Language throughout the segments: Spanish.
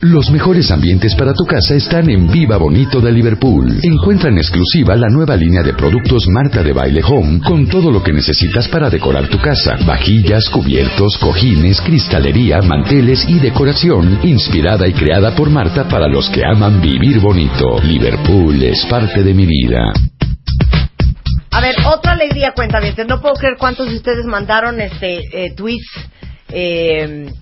Los mejores ambientes para tu casa están en Viva Bonito de Liverpool. Encuentra en exclusiva la nueva línea de productos Marta de Baile Home con todo lo que necesitas para decorar tu casa. Vajillas, cubiertos, cojines, cristalería, manteles y decoración inspirada y creada por Marta para los que aman vivir bonito. Liverpool es parte de mi vida. A ver, otra alegría, cuenta No puedo creer cuántos de ustedes mandaron este eh, tweets eh,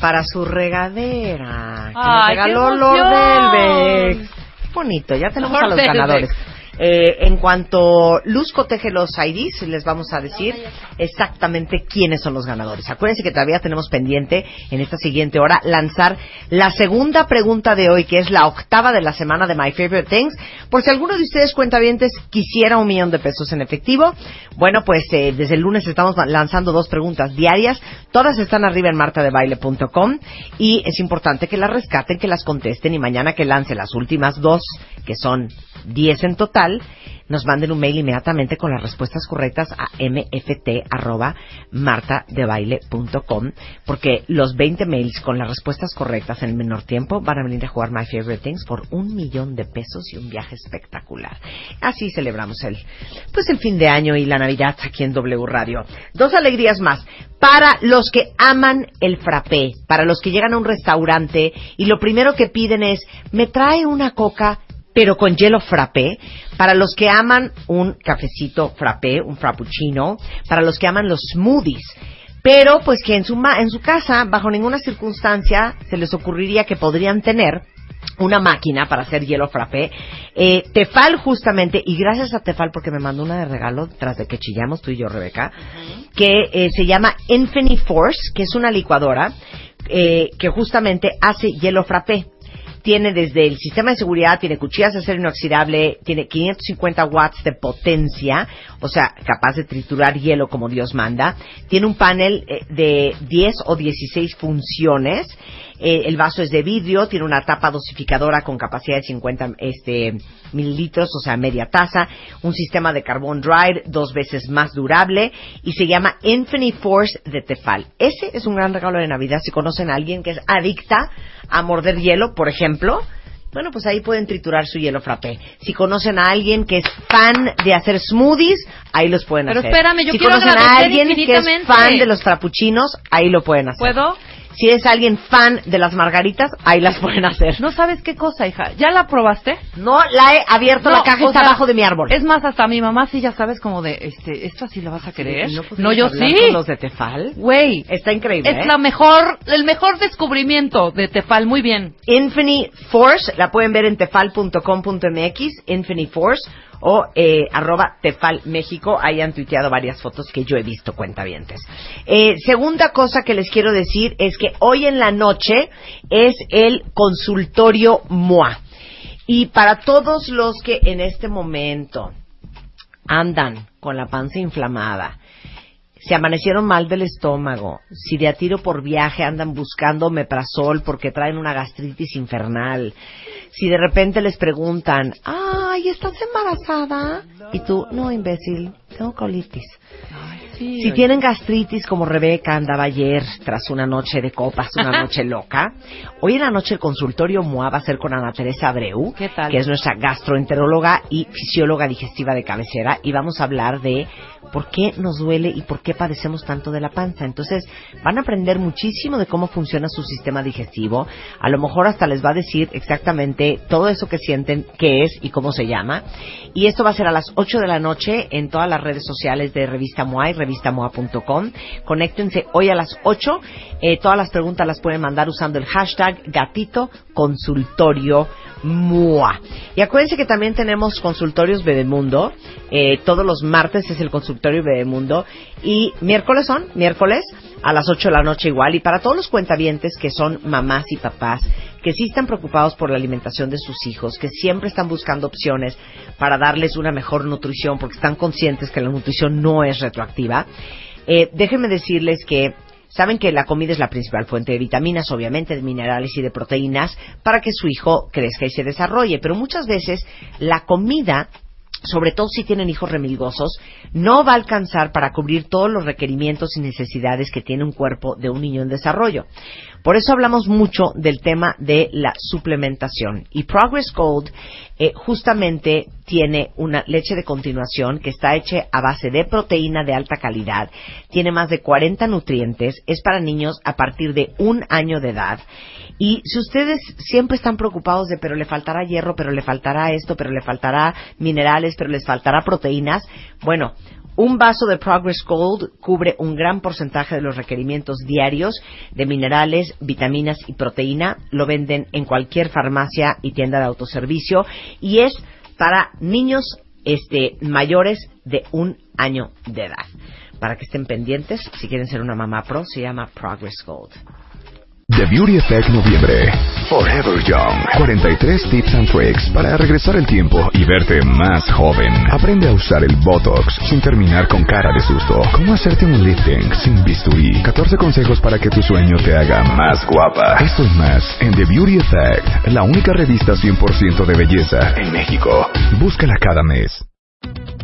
para su regadera. Que nos Ay, qué regaló. Lord. Qué bonito, ya tenemos Lord a los ganadores. Eh, en cuanto Luz coteje los IDs, les vamos a decir exactamente quiénes son los ganadores. Acuérdense que todavía tenemos pendiente en esta siguiente hora lanzar la segunda pregunta de hoy, que es la octava de la semana de My Favorite Things. Por si alguno de ustedes cuentavientes quisiera un millón de pesos en efectivo, bueno, pues eh, desde el lunes estamos lanzando dos preguntas diarias. Todas están arriba en martadebaile.com y es importante que las rescaten, que las contesten y mañana que lance las últimas dos, que son 10 en total, nos manden un mail inmediatamente con las respuestas correctas a mft.martadebaile.com porque los 20 mails con las respuestas correctas en el menor tiempo van a venir a jugar My Favorite Things por un millón de pesos y un viaje espectacular. Así celebramos el, pues el fin de año y la Navidad aquí en W Radio. Dos alegrías más. Para los que aman el frappé, para los que llegan a un restaurante y lo primero que piden es, me trae una coca pero con hielo frappé, para los que aman un cafecito frappé, un frappuccino, para los que aman los smoothies, pero pues que en su, ma- en su casa, bajo ninguna circunstancia, se les ocurriría que podrían tener una máquina para hacer hielo frappé. Eh, Tefal justamente, y gracias a Tefal porque me mandó una de regalo tras de que chillamos tú y yo, Rebeca, que eh, se llama Infinity Force, que es una licuadora eh, que justamente hace hielo frappé tiene desde el sistema de seguridad, tiene cuchillas de acero inoxidable, tiene 550 watts de potencia, o sea, capaz de triturar hielo como Dios manda, tiene un panel eh, de 10 o 16 funciones, eh, el vaso es de vidrio, tiene una tapa dosificadora con capacidad de 50 este, mililitros, o sea, media taza, un sistema de carbón dried dos veces más durable y se llama Infinite Force de Tefal. Ese es un gran regalo de Navidad si conocen a alguien que es adicta a morder hielo, por ejemplo. Bueno, pues ahí pueden triturar su hielo frappé. Si conocen a alguien que es fan de hacer smoothies, ahí los pueden Pero hacer. espérame, yo si quiero conocen a alguien que es fan de los frappuccinos, ahí lo pueden hacer. ¿Puedo? Si es alguien fan de las margaritas, ahí las pueden hacer. No sabes qué cosa, hija. ¿Ya la probaste? No la he abierto, la caja está sea, abajo de mi árbol. Es más, hasta mi mamá sí ya sabes como de, este, esto así lo vas a querer. ¿No No, yo sí. con los de Tefal? Güey, Está increíble, es ¿eh? la mejor, el mejor descubrimiento de Tefal. Muy bien. Infinity Force, la pueden ver en tefal.com.mx, Infinity Force, o eh, arroba Tefal México, ahí han tuiteado varias fotos que yo he visto, cuentavientes. Eh, segunda cosa que les quiero decir es que hoy en la noche es el consultorio MOA. Y para todos los que en este momento andan con la panza inflamada, se amanecieron mal del estómago, si de a tiro por viaje andan buscando meprazol porque traen una gastritis infernal, si de repente les preguntan, ay, ¿estás embarazada? Y tú, no, imbécil, tengo colitis. Si tienen gastritis como Rebeca andaba ayer tras una noche de copas, una noche loca, hoy en la noche el consultorio MOA va a ser con Ana Teresa Abreu, ¿Qué tal? que es nuestra gastroenteróloga y fisióloga digestiva de cabecera, y vamos a hablar de por qué nos duele y por qué padecemos tanto de la panza. Entonces, van a aprender muchísimo de cómo funciona su sistema digestivo. A lo mejor hasta les va a decir exactamente todo eso que sienten, qué es y cómo se llama. Y esto va a ser a las 8 de la noche en todas las redes sociales de Revista MOA y revistamoa.com. Conéctense hoy a las 8. Eh, todas las preguntas las pueden mandar usando el hashtag gatito consultorio MOA. Y acuérdense que también tenemos consultorios Bebemundo. Eh, todos los martes es el consultorio Bebemundo. Y miércoles son, miércoles a las 8 de la noche igual. Y para todos los cuentavientes que son mamás y papás que sí están preocupados por la alimentación de sus hijos, que siempre están buscando opciones para darles una mejor nutrición porque están conscientes que la nutrición no es retroactiva, eh, déjenme decirles que Saben que la comida es la principal fuente de vitaminas, obviamente, de minerales y de proteínas para que su hijo crezca y se desarrolle. Pero muchas veces la comida sobre todo si tienen hijos remilgosos, no va a alcanzar para cubrir todos los requerimientos y necesidades que tiene un cuerpo de un niño en desarrollo. Por eso hablamos mucho del tema de la suplementación. Y Progress Gold eh, justamente tiene una leche de continuación que está hecha a base de proteína de alta calidad, tiene más de 40 nutrientes, es para niños a partir de un año de edad. Y si ustedes siempre están preocupados de pero le faltará hierro, pero le faltará esto, pero le faltará minerales, pero les faltará proteínas, bueno, un vaso de Progress Gold cubre un gran porcentaje de los requerimientos diarios de minerales, vitaminas y proteína. Lo venden en cualquier farmacia y tienda de autoservicio y es para niños este, mayores de un año de edad. Para que estén pendientes, si quieren ser una mamá pro, se llama Progress Gold. The Beauty Effect Noviembre. Forever Young. 43 tips and tricks para regresar el tiempo y verte más joven. Aprende a usar el Botox sin terminar con cara de susto. Cómo hacerte un lifting sin bisturí. 14 consejos para que tu sueño te haga más guapa. Esto y más en The Beauty Effect, la única revista 100% de belleza en México. Búscala cada mes.